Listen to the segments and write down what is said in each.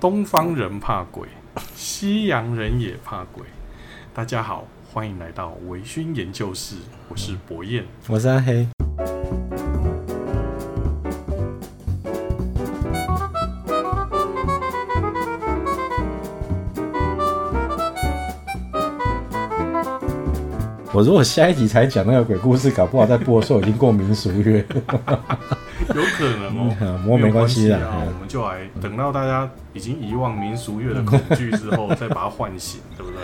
东方人怕鬼，西洋人也怕鬼。大家好，欢迎来到微醺研究室，我是博彦，我是阿黑。我如果下一集才讲那个鬼故事，搞不好在播的时候已经过民俗月，有可能哦。不过没关系啊，我们就来等到大家已经遗忘民俗月的恐惧之后，再把它唤醒，对不对？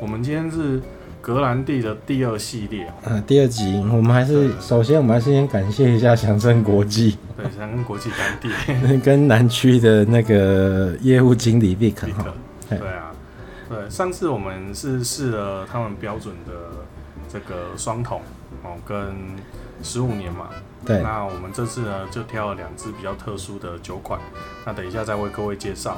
我们今天是格兰蒂的第二系列，啊，第二集，我们还是首先我们还是先感谢一下祥生国际，对，祥生国际干地，跟南区的那个业务经理 Vic，对啊，对，上次我们是试了他们标准的。这个双桶哦，跟十五年嘛，那我们这次呢，就挑了两支比较特殊的酒款，那等一下再为各位介绍。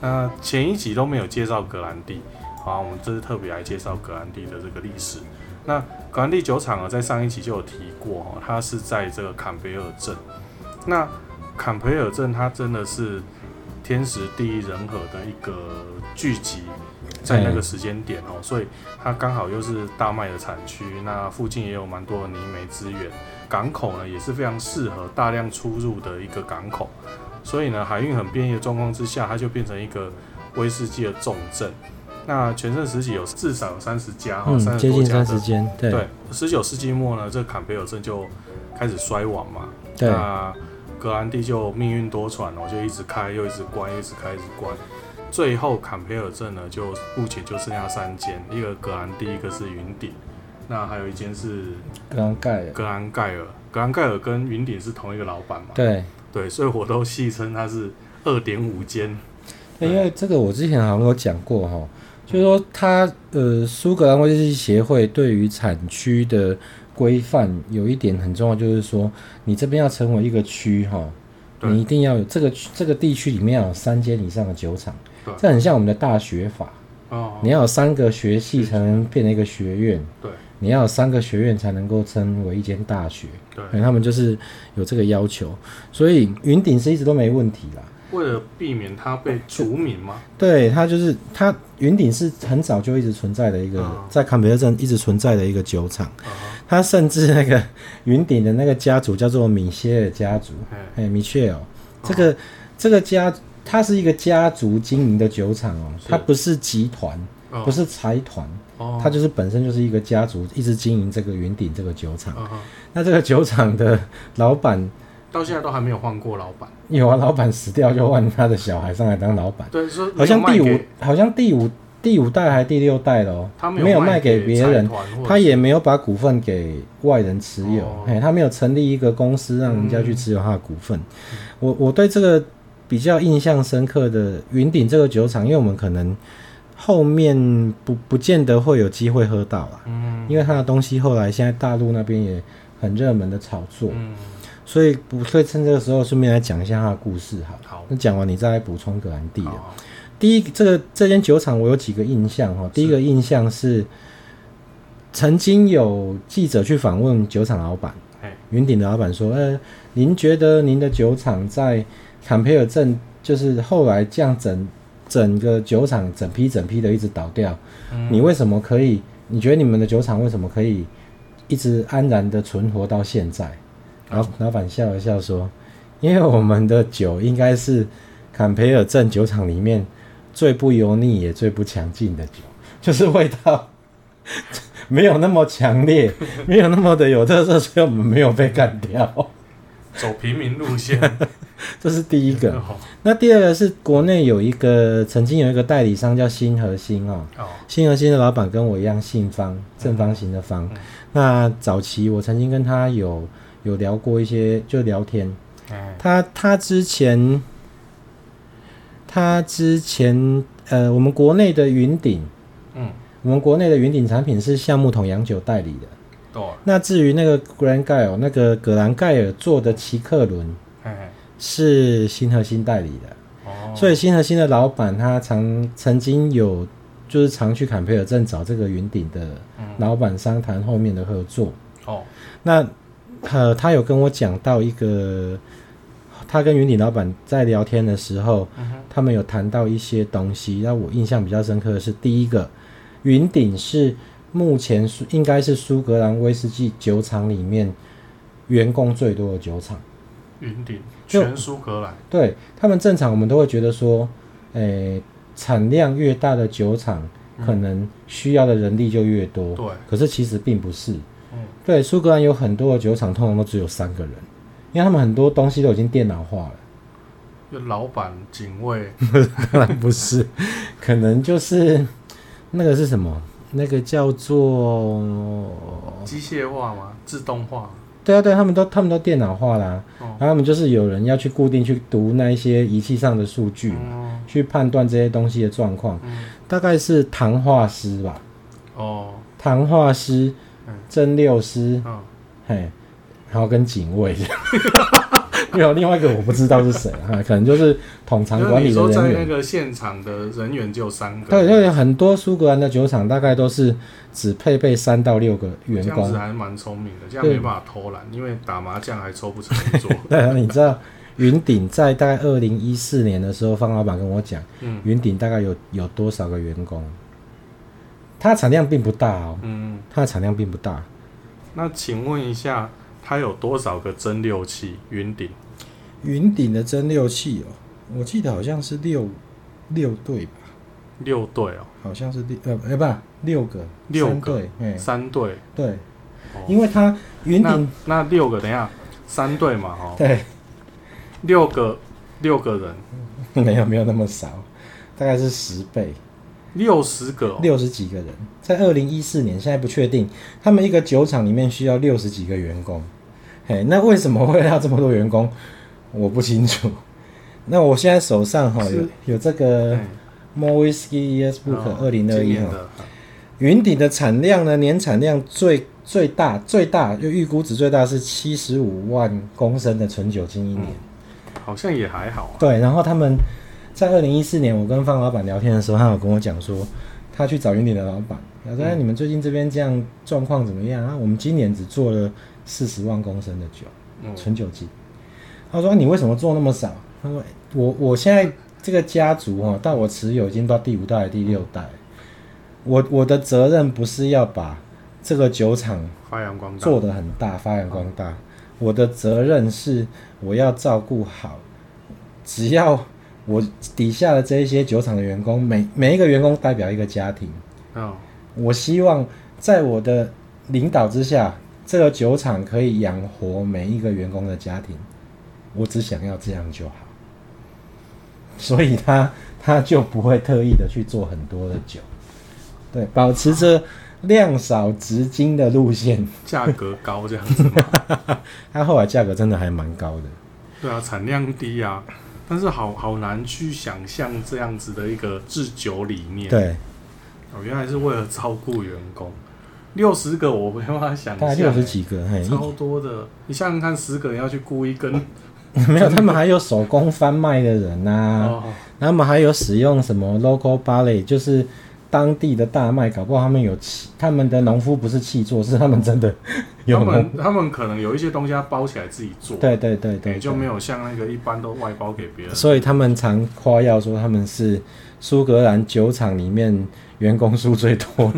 那前一集都没有介绍格兰蒂，好，我们这次特别来介绍格兰蒂的这个历史。那格兰蒂酒厂呢，在上一集就有提过哈，它是在这个坎培尔镇。那坎培尔镇它真的是天时地利人和的一个聚集。在那个时间点哦，所以它刚好又是大麦的产区，那附近也有蛮多的泥煤资源，港口呢也是非常适合大量出入的一个港口，所以呢海运很便利的状况之下，它就变成一个威士忌的重镇。那全盛时期有至少有三十家哈，三十多家的。对，十九世纪末呢，这坎培尔镇就开始衰亡嘛。对。那格兰蒂就命运多舛哦，就一直开又一直关，一直开一直关。最后，坎培尔镇呢，就目前就剩下三间，一个格兰蒂，一个是云顶，那还有一间是格兰盖尔。格兰盖尔，格兰盖尔跟云顶是同一个老板嘛？对对，所以我都戏称它是二点五间。因为这个我之前好像有讲过哈，就是说它呃苏格兰威士忌协会对于产区的规范有一点很重要，就是说你这边要成为一个区哈，你一定要有这个这个地区里面要有三间以上的酒厂。这很像我们的大学法。哦，你要有三个学系才能变成一个学院，对，你要有三个学院才能够称为一间大学，对，他们就是有这个要求，所以云顶是一直都没问题啦。为了避免它被除名吗？对，它就是它云顶是很早就一直存在的一个，在坎培尔镇一直存在的一个酒厂，它甚至那个云顶的那个家族叫做米歇尔家族，哎，米切尔，这个这个家。它是一个家族经营的酒厂哦，它不是集团，不是财团，它就是本身就是一个家族一直经营这个云顶这个酒厂。那这个酒厂的老板到现在都还没有换过老板。有啊，老板死掉就换他的小孩上来当老板。对，好像第五，好像第五第五代还是第六代了哦。他没有卖给别人，他也没有把股份给外人持有，嘿，他没有成立一个公司让人家去持有他的股份。我我对这个。比较印象深刻的云顶这个酒厂，因为我们可能后面不不见得会有机会喝到啦，嗯，因为它的东西后来现在大陆那边也很热门的炒作，嗯，所以不会趁这个时候顺便来讲一下它的故事，好，好，那讲完你再来补充格兰蒂的。第一，这个这间酒厂我有几个印象哈，第一个印象是曾经有记者去访问酒厂老板，云顶的老板说，呃，您觉得您的酒厂在坎培尔镇就是后来这样整整个酒厂整批整批的一直倒掉，嗯，你为什么可以？你觉得你们的酒厂为什么可以一直安然的存活到现在？然后老板笑了笑说：“因为我们的酒应该是坎培尔镇酒厂里面最不油腻也最不强劲的酒，就是味道没有那么强烈，没有那么的有特色，所以我们没有被干掉。”走平民路线，这是第一个。那第二个是国内有一个曾经有一个代理商叫新和兴哦，新和兴的老板跟我一样姓方，正方形的方。那早期我曾经跟他有有聊过一些，就聊天。他他之前他之前呃，我们国内的云顶，嗯，我们国内的云顶产品是橡木桶洋酒代理的。那至于那个格兰盖尔，那个格兰盖尔做的奇克伦，是新核心代理的。哦，所以新核心的老板他曾曾经有就是常去坎培尔镇找这个云顶的老板商谈后面的合作。哦，那呃他有跟我讲到一个他跟云顶老板在聊天的时候，嗯、他们有谈到一些东西，让我印象比较深刻的是，第一个，云顶是目前应该是苏格兰威士忌酒厂里面员工最多的酒厂。云顶全苏格兰，对他们正常，我们都会觉得说，诶、欸，产量越大的酒厂，可能需要的人力就越多。对、嗯，可是其实并不是。嗯，对，苏格兰有很多的酒厂，通常都只有三个人。因为他们很多东西都已经电脑化了，就老板、警卫，当然不是，可能就是那个是什么？那个叫做机械化吗？自动化？对啊，对，他们都他们都电脑化啦。哦、然后他们就是有人要去固定去读那一些仪器上的数据，嗯、去判断这些东西的状况。嗯、大概是糖化师吧？哦，糖化师、蒸馏师，嗯，嘿。然后跟警卫，没有另外一个我不知道是谁哈，可能就是统藏管理的人员。在那个现场的人员就三个。对，因为很多苏格兰的酒厂大概都是只配备三到六个员工。这样子还蛮聪明的，这样没办法偷懒，因为打麻将还抽不成一桌。对啊，你知道云顶在大概二零一四年的时候，方老板跟我讲，嗯，云顶大概有有多少个员工？它产量并不大哦，嗯，它的产量并不大。那请问一下。它有多少个蒸馏器？云顶，云顶的蒸馏器哦，我记得好像是六六对吧？六对哦，好像是六呃哎不六个六个对三对。对，因为它云顶那六个等一下三对嘛哈对，六个六个人。没有没有那么少，大概是十倍。六十个、哦，六十几个人，在二零一四年，现在不确定，他们一个酒厂里面需要六十几个员工。嘿，那为什么会要这么多员工？我不清楚。那我现在手上哈有有这个 More Whisky Years Book 二零二一哈，云顶的产量呢，年产量最最大最大就预估值最大是七十五万公升的纯酒精一年，嗯，好像也还好，啊。对，然后他们在二零一四年，我跟方老板聊天的时候，他有跟我讲说，他去找云顶的老板，他说：“你们最近这边这样状况怎么样啊？我们今年只做了。”四十万公升的酒，纯酒精。他说：“你为什么做那么少？”他说：“我我现在这个家族哈，到我持有已经到第五代、第六代。我我的责任不是要把这个酒厂发扬光大，做得很大，发扬光大。我的责任是我要照顾好，只要我底下的这一些酒厂的员工，每每一个员工代表一个家庭。我希望在我的领导之下。”这个酒厂可以养活每一个员工的家庭，我只想要这样就好，所以他他就不会特意的去做很多的酒，对，保持着量少质精的路线，价格高这样子。他后来价格真的还蛮高的，对啊，产量低啊，但是好好难去想象这样子的一个制酒理念。对，哦，原来是为了照顾员工。六十个我没办法想象，大概六十几个，嘿，超多的。你想想看，十个人要去雇一根，没有，他们还有手工贩卖的人呐、他们还有使用什么 local ballet，就是当地的大麦，搞不好他们有契，他们的农夫不是气作，是他们真的有。他们他们可能有一些东西要包起来自己做，对对对对，对，就没有像那个一般都外包给别人。所以他们常夸耀说他们是苏格兰酒厂里面。员工数最多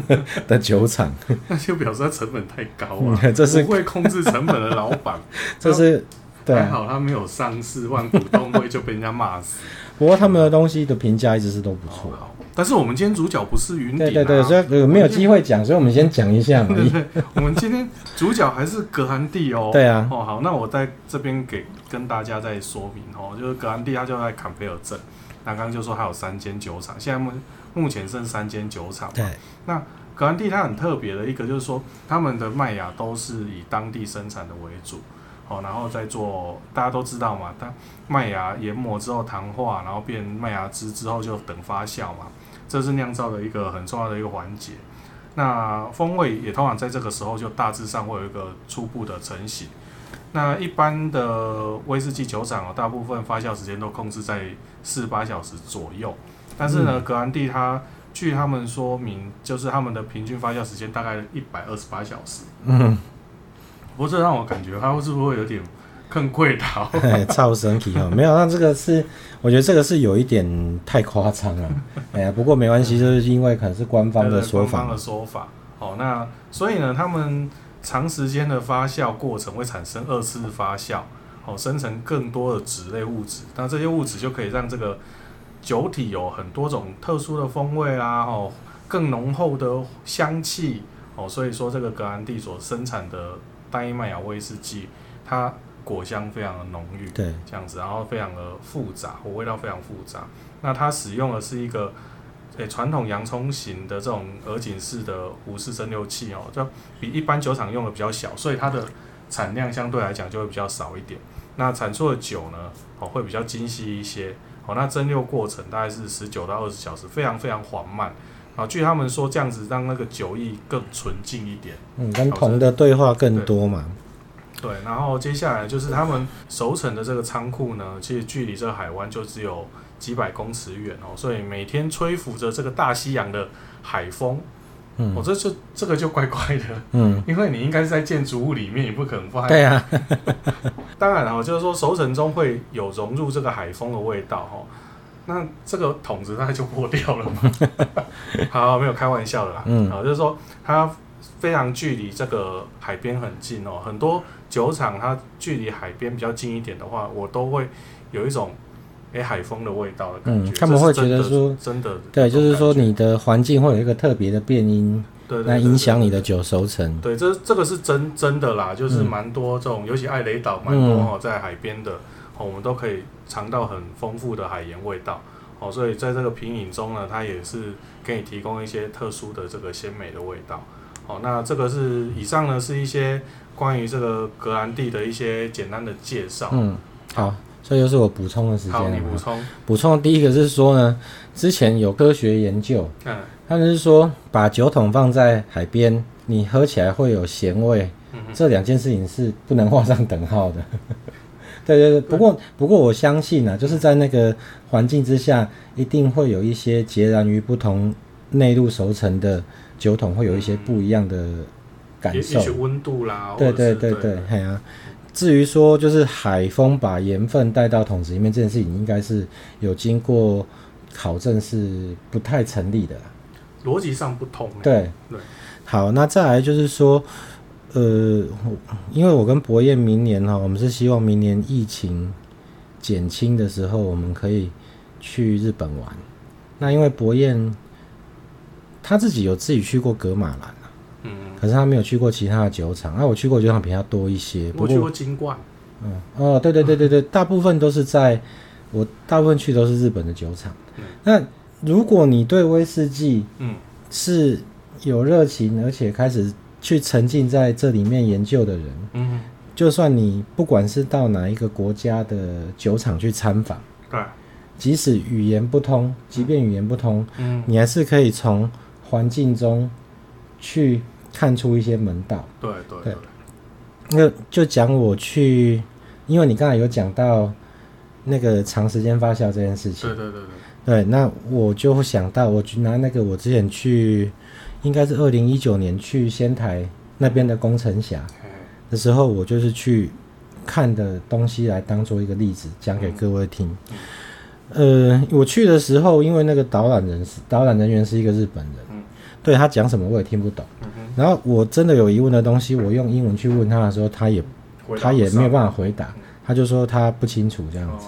的酒厂，那就表示他成本太高啊！这是不会控制成本的老板，这是对，还好他没有上市，万股东会就被人家骂死。不过他们的东西的评价一直是都不错。但是我们今天主角不是云顶，对对对，所以没有机会讲，所以我们先讲一下而已。我们今天主角还是格兰蒂哦。对啊。哦好，那我在这边给跟大家再说明哦，就是格兰蒂它就在坎贝尔镇，那刚刚就说还有三间酒厂，现在目目前剩三间酒厂。对。那格兰蒂它很特别的一个就是说，他们的麦芽都是以当地生产的为主。哦，然后再做，大家都知道嘛，它麦芽研磨之后糖化，然后变麦芽汁之后就等发酵嘛，这是酿造的一个很重要的一个环节。那风味也通常在这个时候就大致上会有一个初步的成型。那一般的威士忌酒厂哦，大部分发酵时间都控制在四十八小时左右，但是呢，嗯、格兰地它据他们说明，就是他们的平均发酵时间大概一百二十八小时。嗯。不过这让我感觉它是不是会有点更贵到，超神奇哦！没有，那这个是，我觉得这个是有一点太夸张了。哎呀，不过没关系，就是因为可能是官方的说法。官方的说法。哦，那所以呢，他们长时间的发酵过程会产生二次发酵，哦，生成更多的酯类物质。那这些物质就可以让这个酒体有很多种特殊的风味啊，哦，更浓厚的香气。哦，所以说这个格兰蒂所生产的单一麦芽威士忌，它果香非常的浓郁，对，这样子，然后非常的复杂，我味道非常复杂。那它使用的是一个诶传统洋葱型的这种鹅颈式的壶式蒸馏器哦，就比一般酒厂用的比较小，所以它的产量相对来讲就会比较少一点。那产出的酒呢，哦会比较精细一些。哦，那蒸馏过程大概是十九到二十小时，非常非常缓慢。啊，据他们说，这样子让那个酒意更纯净一点。嗯，跟铜的对话更多嘛。对，然后接下来就是他们熟成的这个仓库呢，其实距离这个海湾就只有几百公尺远哦，所以每天吹拂着这个大西洋的海风，嗯，我、哦、这就这个就怪怪的，嗯，因为你应该是在建筑物里面，你不可能放。对啊，当然了，就是说熟成中会有融入这个海风的味道哈。那这个桶子它就破掉了嘛？好，没有开玩笑的啦。嗯，好，就是说它非常距离这个海边很近哦。很多酒厂它距离海边比较近一点的话，我都会有一种诶、欸、海风的味道的感觉。嗯，他们会觉得说真的，对，就是说你的环境会有一个特别的变音，对，来影响你的酒熟成。对，这这个是真真的啦，就是蛮多这种，嗯、尤其艾雷岛蛮多哦，在海边的哦。我们都可以尝到很丰富的海盐味道，哦，所以在这个品饮中呢，它也是给你提供一些特殊的这个鲜美的味道，哦，那这个是以上呢是一些关于这个格兰蒂的一些简单的介绍。嗯，好，这就是我补充的时间。好，你补充。补充的第一个是说呢，之前有科学研究，嗯，他们是说把酒桶放在海边，你喝起来会有咸味，嗯，这两件事情是不能画上等号的。对对对，不过不过我相信呢、啊，就是在那个环境之下，一定会有一些截然于不同内陆熟成的酒桶，会有一些不一样的感受。也许温度啦。对对对对，哎呀、啊，至于说就是海风把盐分带到桶子里面这件事情，应该是有经过考证，是不太成立的。逻辑上不通。对对。好，那再来就是说。呃，因为我跟博彦明年哈，我们是希望明年疫情减轻的时候，我们可以去日本玩。那因为博彦他自己有自己去过格马兰，嗯，可是他没有去过其他的酒厂。那、啊、我去过酒厂比较多一些，我去过金冠，嗯，哦，对对对对对，大部分都是在我大部分去都是日本的酒厂。嗯、那如果你对威士忌，嗯，是有热情，而且开始。去沉浸在这里面研究的人，嗯，就算你不管是到哪一个国家的酒厂去参访，对，即使语言不通，即便语言不通，嗯，你还是可以从环境中去看出一些门道。对对对，那就讲我去，因为你刚才有讲到那个长时间发酵这件事情，对对对对，对，那我就会想到，我去拿那个我之前去。应该是二零一九年去仙台那边的工程峡的时候，我就是去看的东西来当做一个例子讲给各位听。呃，我去的时候，因为那个导览人是导览人员是一个日本人，对他讲什么我也听不懂。然后我真的有疑问的东西，我用英文去问他的时候，他也他也没有办法回答，他就说他不清楚这样子。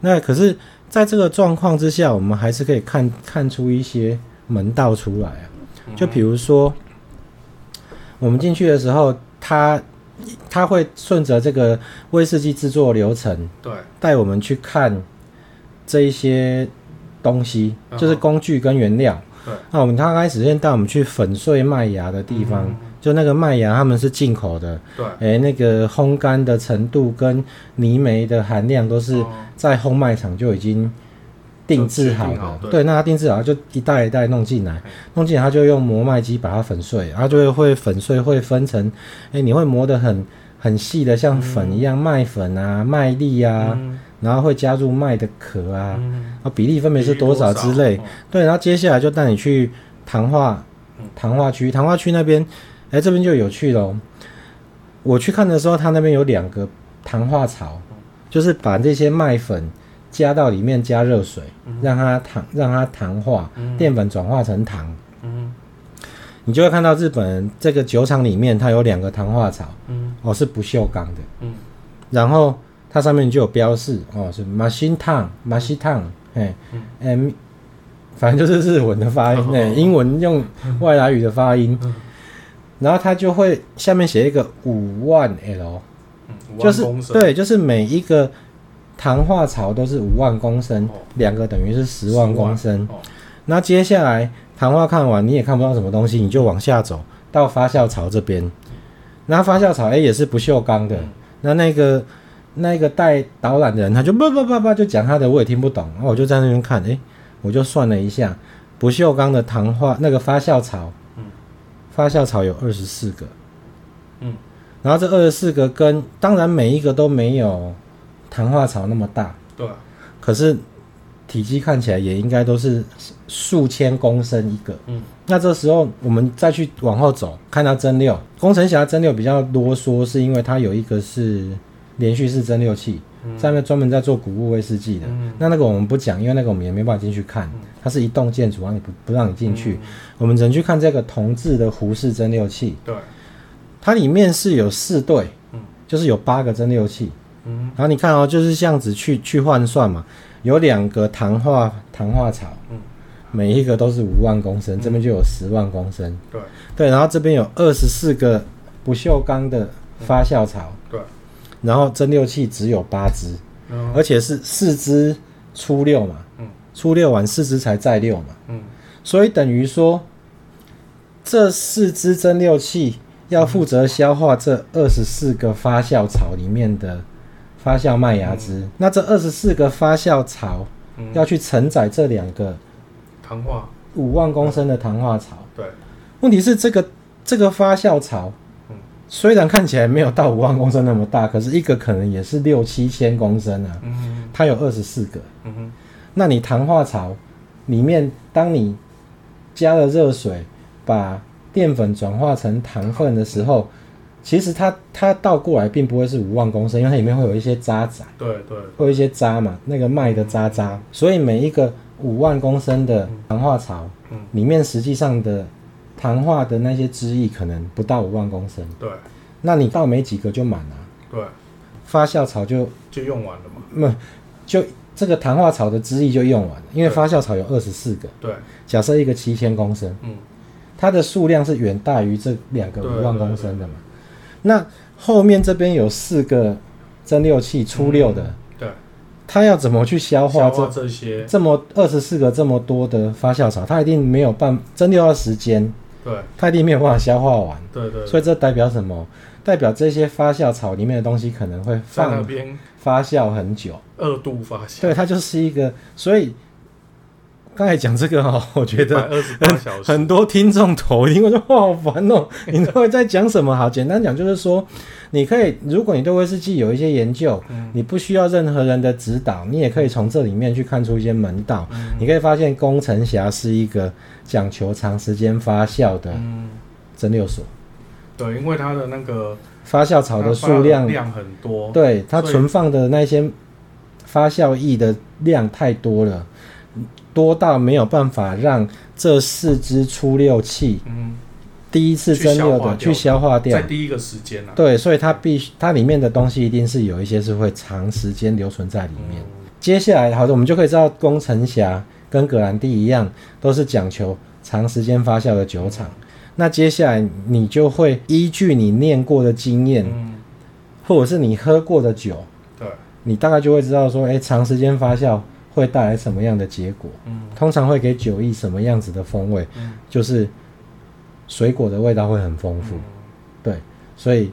那可是在这个状况之下，我们还是可以看看出一些门道出来啊。就比如说，我们进去的时候，他他会顺着这个威士忌制作流程，对，带我们去看这一些东西，就是工具跟原料。对，那我们刚开始先带我们去粉碎麦芽的地方，就那个麦芽他们是进口的，对，哎，那个烘干的程度跟泥煤的含量都是在烘麦场就已经。定制好的，好对，对，那它定制好，就一袋一袋弄进来，弄进来，他就用磨麦机把它粉碎，然后就会会粉碎，会分成，哎、欸，你会磨得很很细的，像粉一样，麦、嗯、粉啊，麦粒啊，嗯、然后会加入麦的壳啊，嗯、啊，比例分别是多少之类，对，然后接下来就带你去糖化，糖化区，糖化区那边，哎、欸，这边就有趣喽。我去看的时候，它那边有两个糖化槽，就是把这些麦粉加到里面加热水，让它糖让它糖化，淀粉转化成糖。你就会看到日本这个酒厂里面，它有两个糖化槽，哦是不锈钢的，然后它上面就有标示，哦是 machine tang machine tang，哎，嗯，反正就是日文的发音，哎，英文用外来语的发音。然后它就会下面写一个五万 L，就是对，就是每一个糖化槽都是五万公升，两个等于是十万公升。那接下来糖化看完，你也看不到什么东西，你就往下走到发酵槽这边。那发酵槽哎也是不锈钢的。那那个那个带导览的人他就叭叭叭叭就讲他的，我也听不懂。然后我就在那边看，哎，我就算了一下，不锈钢的糖化那个发酵槽。发酵槽有二十四个，嗯，然后这二十四个跟当然每一个都没有糖化槽那么大，对，可是体积看起来也应该都是数千公升一个，嗯，那这时候我们再去往后走，看到蒸馏，工程侠蒸馏比较啰嗦，是因为它有一个是连续式蒸馏器。上面专门在做谷物威士忌的，嗯、那那个我们不讲，因为那个我们也没办法进去看，嗯、它是一栋建筑，然后你不不让你进去，嗯、我们只能去看这个铜制的壶式蒸馏器。对，它里面是有四对，嗯、就是有八个蒸馏器。嗯，然后你看哦，就是这样子去去换算嘛，有两个糖化糖化槽，嗯，每一个都是五万公升，嗯、这边就有十万公升。对，对，然后这边有二十四个不锈钢的发酵槽。嗯、对。然后蒸馏器只有八支，嗯、而且是四支初六嘛，嗯、初六完四支才再六嘛，嗯、所以等于说这四支蒸馏器要负责消化这二十四个发酵槽里面的发酵麦芽汁，嗯、那这二十四个发酵槽要去承载这两个糖化。五万公升的糖化槽，对，问题是这个这个发酵槽。虽然看起来没有到五万公升那么大，可是一个可能也是六七千公升啊。嗯，它有二十四个。嗯哼，那你糖化槽里面，当你加了热水，把淀粉转化成糖分的时候，其实它它倒过来并不会是五万公升，因为它里面会有一些渣渣。对对，会有一些渣嘛，那个麦的渣渣。所以每一个五万公升的糖化槽，里面实际上的。糖化的那些汁液可能不到五万公升，对，那你倒没几个就满了，对，发酵槽就就用完了嘛，那就这个糖化草的汁液就用完了，因为发酵草有二十四个，对，假设一个七千公升，嗯，它的数量是远大于这两个五万公升的嘛，那后面这边有四个蒸馏器初六的，对，它要怎么去消化这这些。这么二十四个这么多的发酵槽，它一定没有办蒸馏的时间。对，它一定没有办法消化完。对，对对，所以这代表什么？代表这些发酵草里面的东西可能会放发酵很久，二度发酵。对，它就是一个。所以刚才讲这个哈，我觉得很很多听众头听我说哇好烦哦，你都会在讲什么？好，简单讲就是说。你可以，如果你对威士忌有一些研究，嗯、你不需要任何人的指导，你也可以从这里面去看出一些门道。嗯、你可以发现，工程侠是一个讲求长时间发酵的蒸馏所。对，因为它的那个发酵槽的数量量很多，对，它存放的那些发酵液的量太多了，多到没有办法让这四支出六器。嗯第一次蒸馏的去消化掉，在第一个时间啊，对，所以它必须它里面的东西一定是有一些是会长时间留存在里面。嗯、接下来，好的，我们就可以知道，工程侠跟格兰蒂一样，都是讲求长时间发酵的酒厂。嗯、那接下来，你就会依据你念过的经验，嗯、或者是你喝过的酒，对，你大概就会知道说，哎、欸，长时间发酵会带来什么样的结果？嗯，通常会给酒意什么样子的风味？嗯，就是。水果的味道会很丰富，嗯、对，所以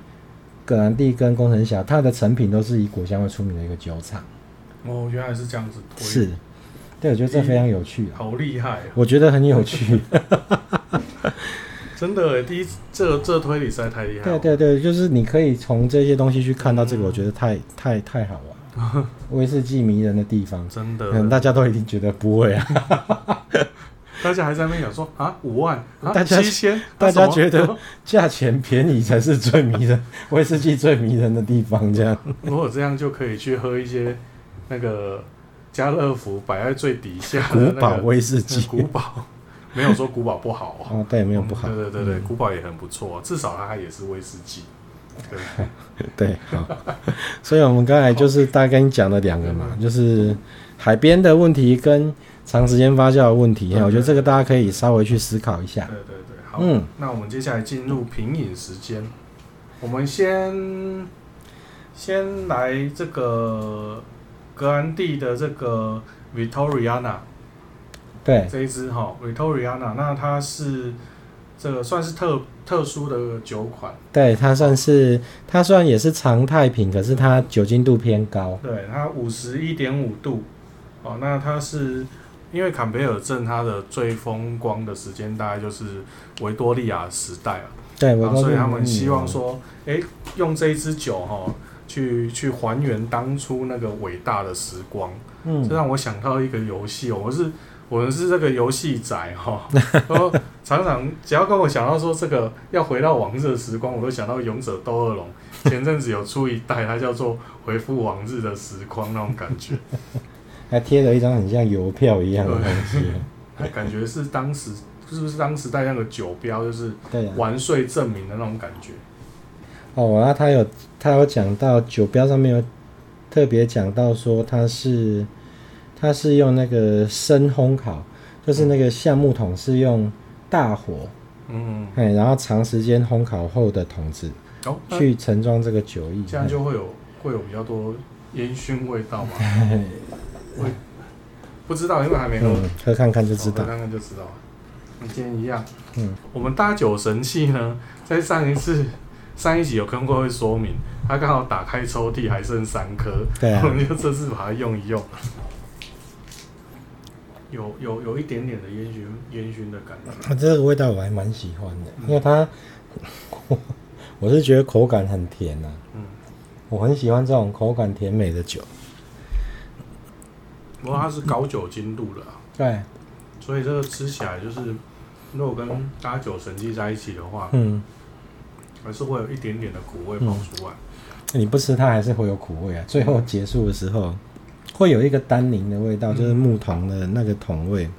葛兰蒂跟工程侠，它的成品都是以果香味出名的一个酒厂。哦，原来是这样子推。是，对，我觉得这非常有趣，好厉害、啊，我觉得很有趣。真的，第一这这推理实在太厉害。对对对，就是你可以从这些东西去看到这个，我觉得太、嗯、太太好玩。威士忌迷人的地方，真的，大家都一定觉得不会啊。大家还在那边讲说啊，五万，啊、大家七千，大家觉得价钱便宜才是最迷人，威士忌最迷人的地方。这样，如果这样就可以去喝一些那个家乐福摆在最底下的、那个、古堡威士忌，古堡。没有说古堡不好。哦，对，没有不好，嗯、对对对对，古堡也很不错，至少它也是威士忌。对对，好，所以我们刚才就是大概跟你讲了两个嘛，就是海边的问题跟长时间发酵的问题，我觉得这个大家可以稍微去思考一下。对对对，好，嗯，那我们接下来进入品饮时间，我们先先来这个格兰蒂的这个 Victoriana，对，这一支哈 Victoriana，那它是。这个算是特特殊的酒款，对，它算是它虽然也是常态品，可是它酒精度偏高。对，它五十一点五度，哦，那它是因为坎贝尔镇它的最风光的时间大概就是维多利亚时代啊，对，所以他们希望说，哎、嗯，用这一支酒哈、哦，去去还原当初那个伟大的时光，嗯，这让我想到一个游戏哦，我是。我们是这个游戏宅哈，说常常只要跟我想到说这个要回到往日的时光，我都想到勇者斗恶龙。前阵子有出一代，它叫做回复往日的时光那种感觉，还贴了一张很像邮票一样的东西，还感觉是当时是不是当时带那个酒标，就是完税证明的那种感觉。哦，那他有他有讲到酒标上面有特别讲到说它是。它是用那个深烘烤，就是那个橡木桶是用大火，嗯，哎，然后长时间烘烤后的桶子，哦，去盛装这个酒液，这样就会有会有比较多烟熏味道嘛？会。不知道，因为还没喝，嗯，喝看看就知道，喝看看就知道。跟今天一样，嗯，我们搭酒神器呢，在上一次上一集有跟各位说明，它刚好打开抽屉还剩三颗，对啊，我们就这次把它用一用。有有有一点点的烟熏烟熏的感觉，它、啊、这个味道我还蛮喜欢的，嗯、因为它，我是觉得口感很甜呐、啊，嗯，我很喜欢这种口感甜美的酒。不过它是高酒精度的、对，所以这个吃起来就是，如果跟搭酒神器在一起的话，嗯，还是会有一点点的苦味跑出来。嗯、你不吃它还是会有苦味啊，最后结束的时候。会有一个单宁的味道，嗯、就是木桶的那个桶味，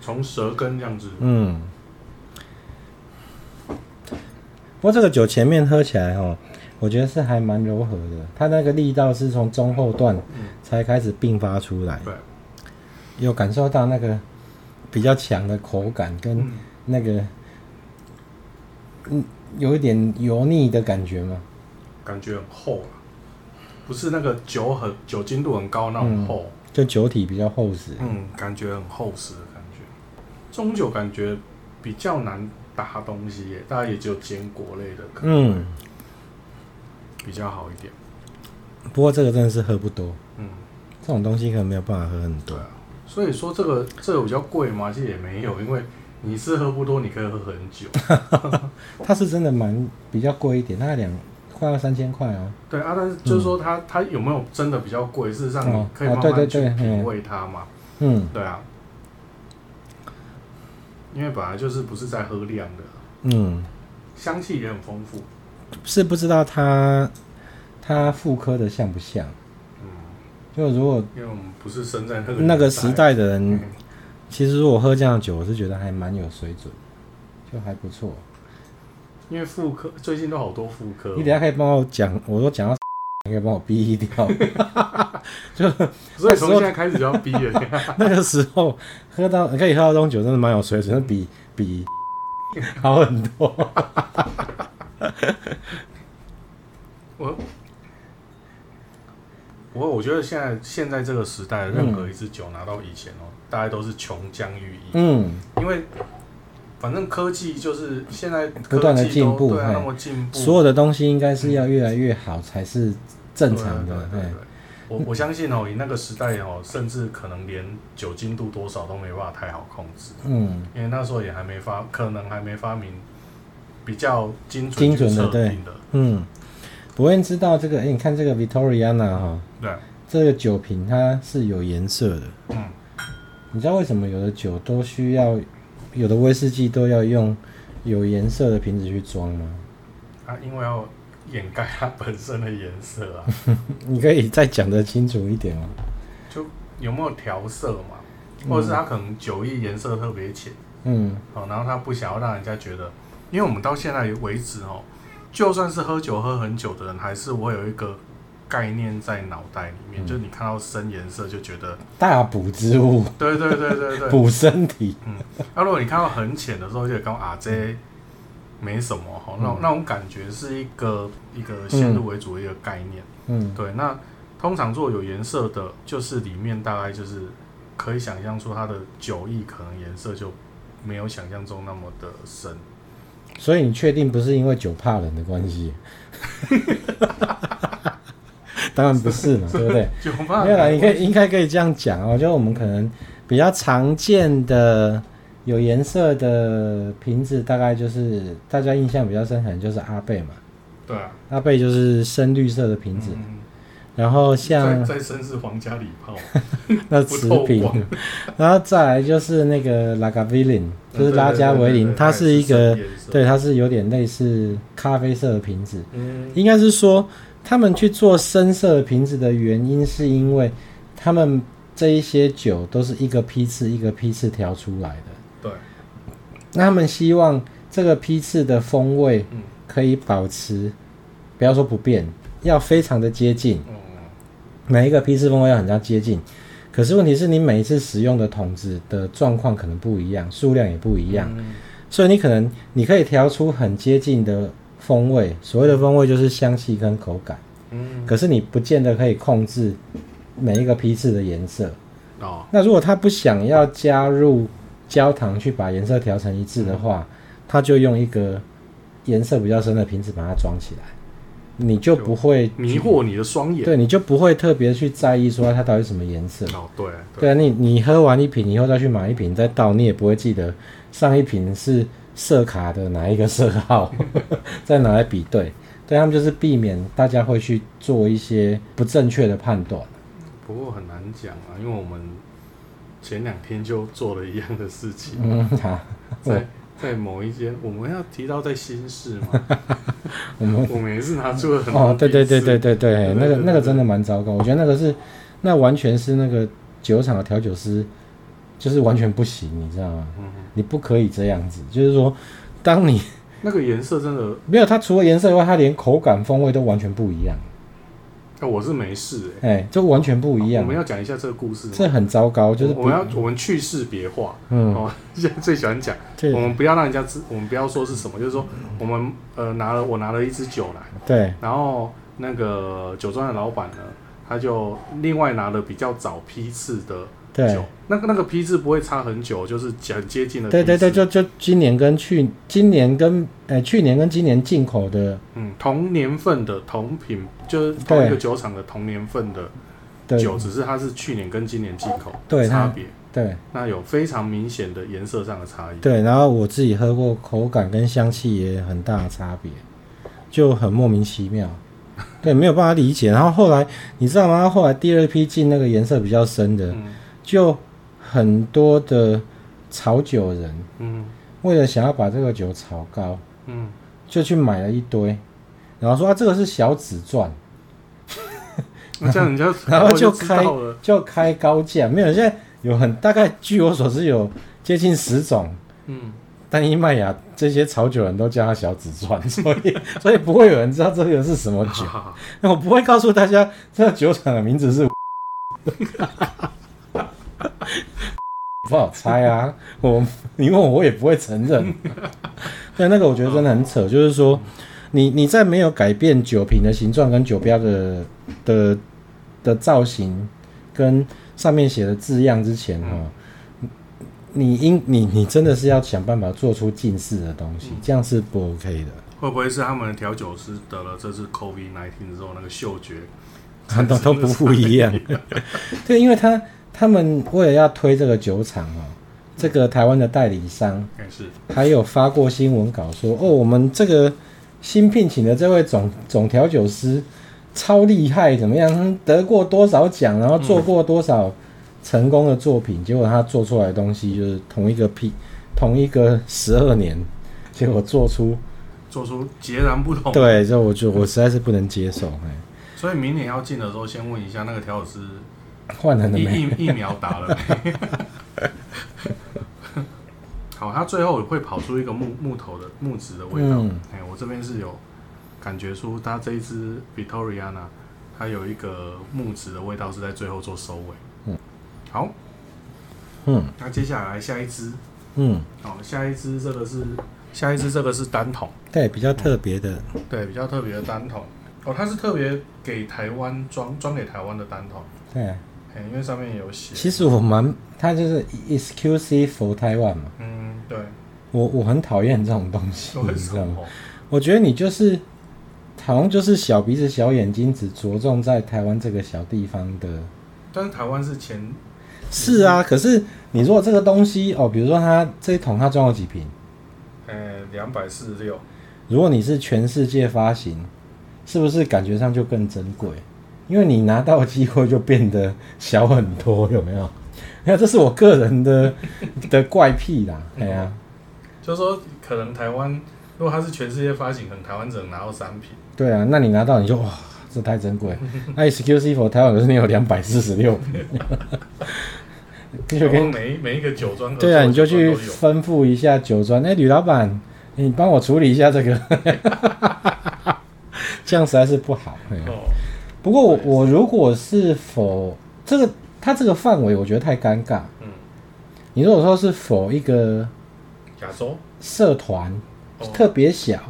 从舌根这样子。嗯。不过这个酒前面喝起来哦，我觉得是还蛮柔和的，它那个力道是从中后段才开始并发出来。对、嗯。有感受到那个比较强的口感跟那个，嗯，有一点油腻的感觉吗？感觉很厚。不是那个酒很酒精度很高那种厚，嗯，就酒体比较厚实。嗯，感觉很厚实的感觉。中酒感觉比较难搭东西耶，大概也只有坚果类的可能，嗯，比较好一点。不过这个真的是喝不多，嗯，这种东西可能没有办法喝很多。对啊，所以说这个这个比较贵吗？其实也没有，因为你是喝不多，你可以喝很久。它是真的蛮比较贵一点，大概两。快要三千块哦。对啊，但是就是说它，它、嗯、有没有真的比较贵？事实上，你可以慢慢去品味它嘛。嗯，对啊。因为本来就是不是在喝量的。嗯。香气也很丰富。是不知道它它妇科的像不像？嗯。就如果因为我们不是生在那个那个时代的人，嗯、其实如果喝这样的酒，我是觉得还蛮有水准，就还不错。因为妇科最近都好多复刻，你等下可以帮我讲，我都讲到，你可以帮我逼掉，就所以从现在开始就要逼了。那个时候喝到可以喝到这种酒，真的蛮有水准，比比好很多。我我我觉得现在现在这个时代，任何一支酒拿到以前哦，大家都是琼浆玉液。嗯，因为。反正科技就是现在不断的进步，对啊，那么进步，所有的东西应该是要越来越好才是正常的。对，对，对，对，我我相信哦，以那个时代哦，甚至可能连酒精度多少都没办法太好控制。嗯，因为那时候也还没发，可能还没发明比较精准的测定的。嗯，不会知道这个，哎，你看这个 Victoriana 哈，对，这个酒瓶它是有颜色的。嗯。你知道为什么有的酒都需要，有的威士忌都要用有颜色的瓶子去装吗？啊，因为要掩盖它本身的颜色啊。你可以再讲得清楚一点吗？就有没有调色嘛？或者是它可能酒液颜色特别浅，嗯，好，然后他不想要让人家觉得，因为我们到现在为止哦，就算是喝酒喝很久的人，还是我有一个概念在脑袋里面，嗯、就是你看到深颜色就觉得大补之物，对对对对对，补身体。嗯，那、啊、如果你看到很浅的时候，就刚啊这没什么哈，那、嗯、那种感觉是一个一个先入为主的一个概念。嗯，对，那通常做有颜色的，就是里面大概就是。可以想象出它的酒意可能颜色就没有想象中那么的深，所以你确定不是因为酒怕冷的关系？当然不是嘛，对不对？没有啦，你可以应该可以这样讲哦，就我们可能比较常见的有颜色的瓶子，大概就是大家印象比较深，可能就是阿贝嘛。对啊，阿贝就是深绿色的瓶子。嗯然后像再深是皇家礼炮，那瓷瓶，然后再来就是那个拉加维林，就是拉加维林，它是一个，对，它是有点类似咖啡色的瓶子。嗯，应该是说他们去做深色的瓶子的原因，是因为他们这一些酒都是一个批次一个批次调出来的。对，那他们希望这个批次的风味可以保持，不要说不变，要非常的接近。每一个批次风味要很加接近，可是问题是你每一次使用的桶子的状况可能不一样，数量也不一样，嗯、所以你可能你可以调出很接近的风味，所谓的风味就是香气跟口感，嗯，可是你不见得可以控制每一个批次的颜色。哦，那如果他不想要加入焦糖去把颜色调成一致的话，嗯、他就用一个颜色比较深的瓶子把它装起来。你就不会迷惑你的双眼，对，你就不会特别去在意说它到底什么颜色。哦，对，对。啊，你你喝完一瓶以后再去买一瓶再倒，你也不会记得上一瓶是色卡的哪一个色号，再拿来比对。对，他们就是避免大家会去做一些不正确的判断。不过很难讲啊，因为我们前两天就做了一样的事情。嗯，好，在在某一间，我们要提到在新市嘛？我们我们也是拿出了很多哦，对对对对对对，那个那个真的蛮糟糕。我觉得那个是，那完全是那个酒厂的调酒师，就是完全不行，你知道吗？嗯、你不可以这样子。就是说，当你 那个颜色真的 没有，它除了颜色以外，它连口感风味都完全不一样。那我是没事哎、欸，哎，就完全不一样。我们要讲一下这个故事，这很糟糕，就是我们要我们去识别化，嗯，哦，现在最喜欢讲，我们不要让人家知，我们不要说是什么，就是说我们呃拿了我拿了一支酒来，对，然后那个酒庄的老板呢，他就另外拿了比较早批次的。对，那个那个批次不会差很久，就是很接近的。对对对，就就今年跟去今年跟呃、欸、去年跟今年进口的，嗯，同年份的同品，就是同一个酒厂的同年份的酒，只是它是去年跟今年进口对差别。对，那有非常明显的颜色上的差异。对，然后我自己喝过，口感跟香气也很大的差别，就很莫名其妙。对，没有办法理解。然后后来你知道吗？后来第二批进那个颜色比较深的。嗯就很多的炒酒人，嗯，为了想要把这个酒炒高，嗯，就去买了一堆，然后说啊，这个是小紫钻，那这样人家 然后就开就开高价，没有，现在有很大概，据我所知有接近十种，嗯，单一麦芽这些炒酒人都叫它小紫钻，所以所以不会有人知道这个是什么酒，那我不会告诉大家这个酒厂的名字是。不好猜啊！我你问我，我也不会承认。对，那个我觉得真的很扯，就是说，你你在没有改变酒瓶的形状跟酒标的的的造型跟上面写的字样之前，哈，你应你你真的是要想办法做出近似的东西，这样是不 OK 的。会不会是他们调酒师得了这次 COVID nineteen 之后，那个嗅觉 都都不不一样？对，因为他。他们为了要推这个酒厂哦，这个台湾的代理商是还有发过新闻稿说哦，我们这个新聘请的这位总总调酒师超厉害，怎么样？得过多少奖，然后做过多少成功的作品，结果他做出来的东西就是同一个批，同一个十二年，结果做出做出截然不同。对，这我就我实在是不能接受。所以明年要进的时候，先问一下那个调酒师 换了没？疫疫苗打了没？好，它最后会跑出一个木木头的木质的味道。哎、嗯，我这边是有感觉出它这一支 Victoriana，它有一个木质的味道是在最后做收尾。嗯，好，嗯，那接下来下一支，嗯，好，下一支这个是下一支这个是单桶，对，比较特别的、嗯，对，比较特别的单桶。哦，它是特别给台湾装装给台湾的单桶。对。因为上面有写。其实我蛮，它就是 exclusive for Taiwan 嘛。嗯，对。我我很讨厌这种东西，你知道吗？我觉得你就是，好像就是小鼻子小眼睛，只着重在台湾这个小地方的。但是台湾是前。是啊，可是你如果这个东西哦，比如说它这一桶它装了几瓶？呃，两百四十六。如果你是全世界发行，是不是感觉上就更珍贵？因为你拿到的机会就变得小很多，有没有？那这是我个人的 的怪癖啦。哎呀、啊，就是说可能台湾如果它是全世界发行，可能台湾只能拿到三瓶。对啊，那你拿到你就哇，这太珍贵。那 Exclusive for 台湾可是你有两百四十六瓶，就跟每每一个酒庄对啊，你就去吩咐一下酒庄，哎，吕老板，你帮我处理一下这个，这样实在是不好。哦不过我我如果是否这个他这个范围，我觉得太尴尬。嗯，你如果说是否一个亚洲社团特别小，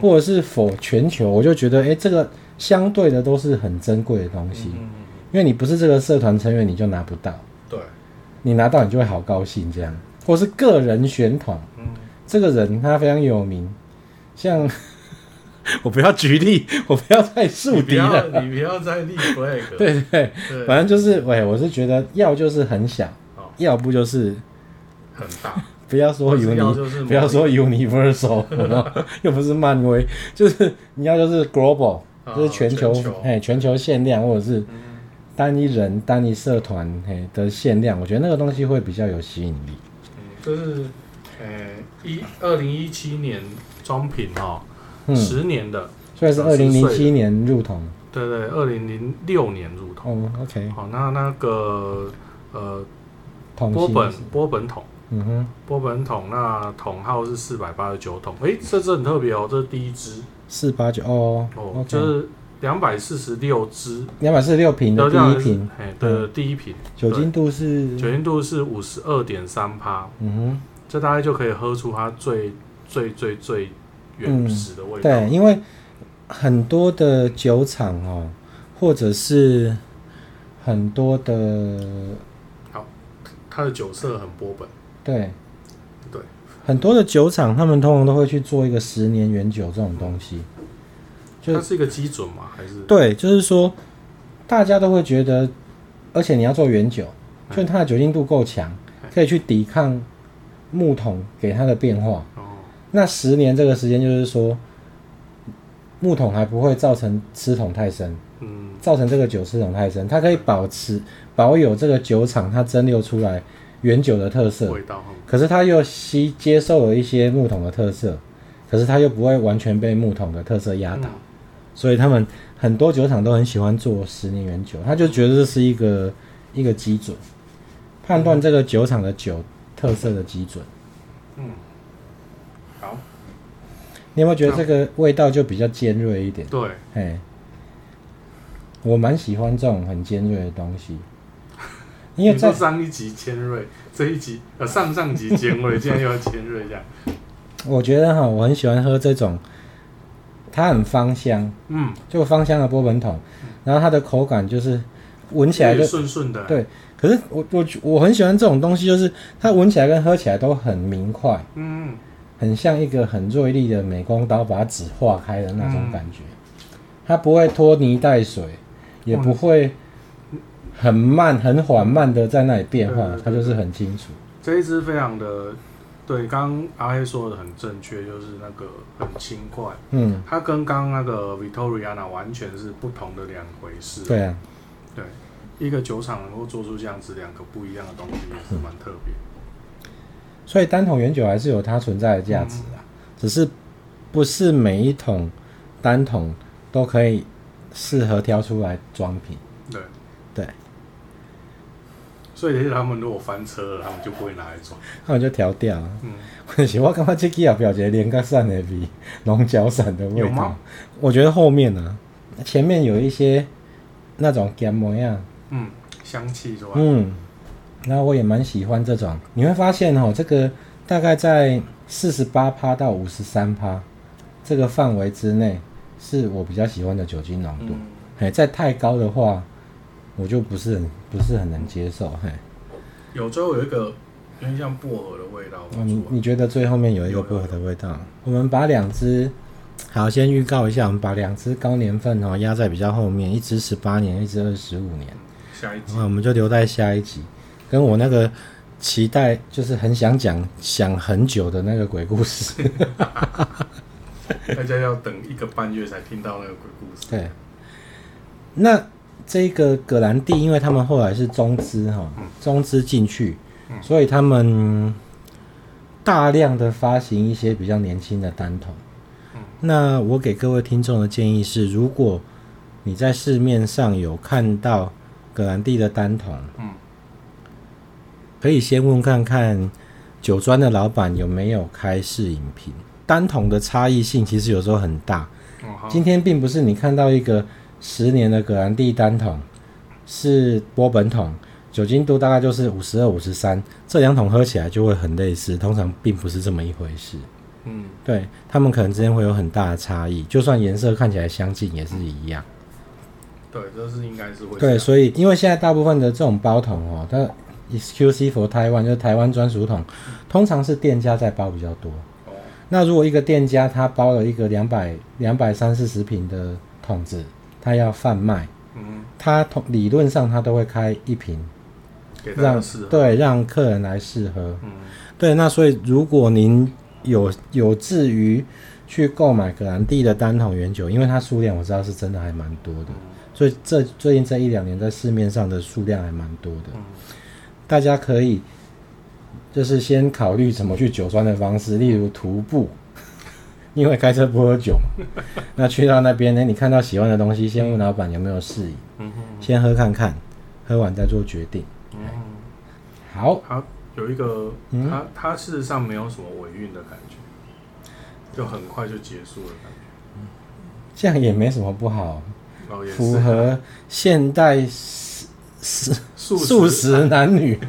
或者是否全球，我就觉得哎，这个相对的都是很珍贵的东西。嗯，因为你不是这个社团成员，你就拿不到。对，你拿到你就会好高兴这样。或是个人选团，嗯，这个人他非常有名，像。我不要举例，我不要再树敌了。你不要再立 flag。对对对，反正就是，喂，我是觉得要就是很小，要不就是很大。不要说 uni，不要说 universal，又不是漫威，就是你要就是 global，就是全球，哎，全球限量，或者是单一人、单一社团，嘿的限量，我觉得那个东西会比较有吸引力。嗯，就是，呃，一二零一七年装品哈。十年的，所以是二零零七年入桶。对对，二零零六年入桶。哦，OK。好，那那个呃，波本波本桶，嗯哼，波本桶，那桶号是四百八十九桶。哎，这支很特别哦，这是第一支。四八九哦哦，就是两百四十六支，两百四十六瓶的第一瓶，哎，的，第一瓶。酒精度是酒精度是五十二点三趴。嗯哼，这大概就可以喝出它最最最最。原始的味道。嗯，对，因为很多的酒厂哦，或者是很多的，好，它的酒色很波本。对，对，很多的酒厂，他们通常都会去做一个十年原酒这种东西。就它是一个基准嘛？还是？对，就是说，大家都会觉得，而且你要做原酒，就它的酒精度够强，可以去抵抗木桶给它的变化。那十年这个时间，就是说木桶还不会造成吃桶太深，嗯，造成这个酒吃桶太深，它可以保持保有这个酒厂它蒸馏出来原酒的特色，味道。可是它又吸接受了一些木桶的特色，可是它又不会完全被木桶的特色压倒，所以他们很多酒厂都很喜欢做十年原酒，他就觉得这是一个一个基准，判断这个酒厂的酒特色的基准，嗯。你有没有觉得这个味道就比较尖锐一点？对，哎，我蛮喜欢这种很尖锐的东西。因为在上一集尖锐，这一集呃上上集尖锐，现在又要尖锐这样。我觉得哈，我很喜欢喝这种，它很芳香，嗯，就芳香的波本桶，然后它的口感就是闻起来就顺顺的。对，可是我我我很喜欢这种东西，就是它闻起来跟喝起来都很明快，嗯。很像一个很锐利的美工刀，把纸划开的那种感觉。嗯、它不会拖泥带水，也不会很慢、很缓慢的在那里变化，它就是很清楚。这一支非常的对，刚刚阿黑说的很正确，就是那个很轻快。嗯，它跟刚刚那个 Victoriana 完全是不同的两回事。对啊，对，一个酒厂能够做出这样子两个不一样的东西，也是蛮特别。所以单桶原酒还是有它存在的价值啊，嗯、只是不是每一桶单桶都可以适合挑出来装瓶。对对。所以他们如果翻车了，他们就不会拿来装，他们就调掉。嗯，我感觉这支也表姐连个散的比龙角散的味道。吗我觉得后面呢、啊，前面有一些那种干模样，嗯，香气是吧？嗯，然后我也蛮喜欢这种。你会发现哦，这个大概在四十八趴到五十三趴这个范围之内，是我比较喜欢的酒精浓度。哎、嗯，在太高的话。我就不是很不是很能接受，嘿。有最后有一个有点像薄荷的味道。你你觉得最后面有一个薄荷的味道？我们把两只，好，先预告一下，我们把两只高年份哦压在比较后面，一支十八年，一支二十五年。下一集，我们就留在下一集。跟我那个期待就是很想讲想很久的那个鬼故事。大家要等一个半月才听到那个鬼故事。对，那。这个葛兰蒂，因为他们后来是中资哈，中资进去，所以他们大量的发行一些比较年轻的单桶。那我给各位听众的建议是，如果你在市面上有看到葛兰蒂的单桶，可以先问看看酒庄的老板有没有开试饮瓶。单桶的差异性其实有时候很大。今天并不是你看到一个。十年的葛兰蒂单桶是波本桶，酒精度大概就是五十二、五十三，这两桶喝起来就会很类似，通常并不是这么一回事。嗯，对，他们可能之间会有很大的差异，就算颜色看起来相近，也是一样。对，这是应该是会。对，所以因为现在大部分的这种包桶哦，它 Exclusive for Taiwan 就是台湾专属桶，通常是店家在包比较多。哦。那如果一个店家他包了一个两百两百三四十瓶的桶子。他要贩卖，嗯，他同理论上他都会开一瓶，让对让客人来试喝，嗯，对。那所以如果您有有志于去购买格兰蒂的单桶原酒，因为它数量我知道是真的还蛮多的，所以这最近这一两年在市面上的数量还蛮多的，大家可以就是先考虑怎么去酒庄的方式，例如徒步。因为开车不喝酒，那去到那边呢？你看到喜欢的东西，先问老板有没有适宜，嗯、先喝看看，喝完再做决定。嗯、好，好，有一个，嗯、它它事实上没有什么尾韵的感觉，就很快就结束了感觉。这样也没什么不好，哦、符合现代素素食男女。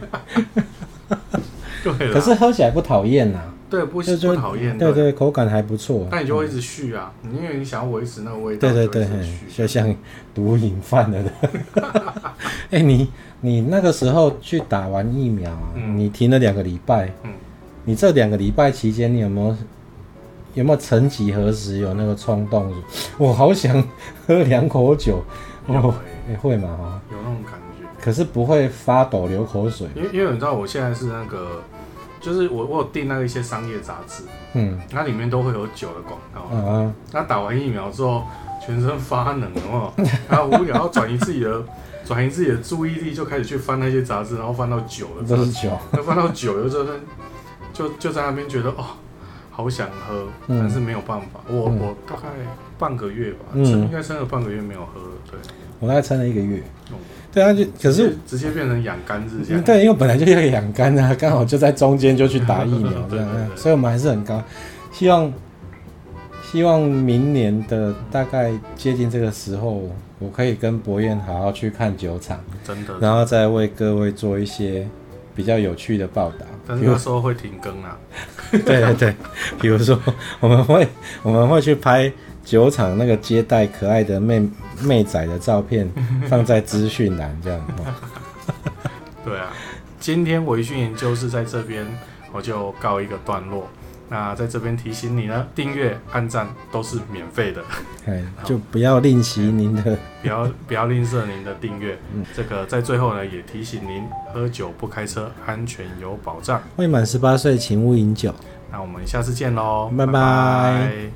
对可是喝起来不讨厌呐。对，不不讨厌，对对，口感还不错。但你就会一直续啊，因为你想要维持那个味道。对对对，就像毒瘾犯了的。哎，你你那个时候去打完疫苗啊，你停了两个礼拜。嗯。你这两个礼拜期间，你有没有有没有曾几何时有那个冲动？我好想喝两口酒。哦，你会吗哈？有那种感觉。可是不会发抖流口水。因为因为你知道我现在是那个。就是我我有订那个一些商业杂志，嗯，它里面都会有酒的广告，嗯嗯，那打完疫苗之后全身发冷，哦，然 后无聊，要转移自己的转移自己的注意力，就开始去翻那些杂志，然后翻到酒了，都是酒，那翻到酒，有时候就就在那边觉得哦，好想喝，但是没有办法，我我大概半个月吧，嗯，应该撑了半个月没有喝了，对，我大概撑了一个月。对啊，就可是直接变成养肝日这样。对，因为本来就要养肝啊，刚好就在中间就去打疫苗这样，所以我们还是很高，希望希望明年的大概接近这个时候，我可以跟博彦好好去看酒厂，真的，然后再为各位做一些比较有趣的报道。但是那时候会停更啊。对对对，比如说我们会我们会去拍。酒厂那个接待可爱的妹妹仔的照片 放在资讯栏，这样。对啊，今天维讯研究室在这边，我就告一个段落。那在这边提醒你呢，订阅、按赞都是免费的，就不要吝惜您的，不要不要吝啬您的订阅。嗯，这个在最后呢，也提醒您，喝酒不开车，安全有保障。未满十八岁，请勿饮酒。那我们下次见喽拜拜。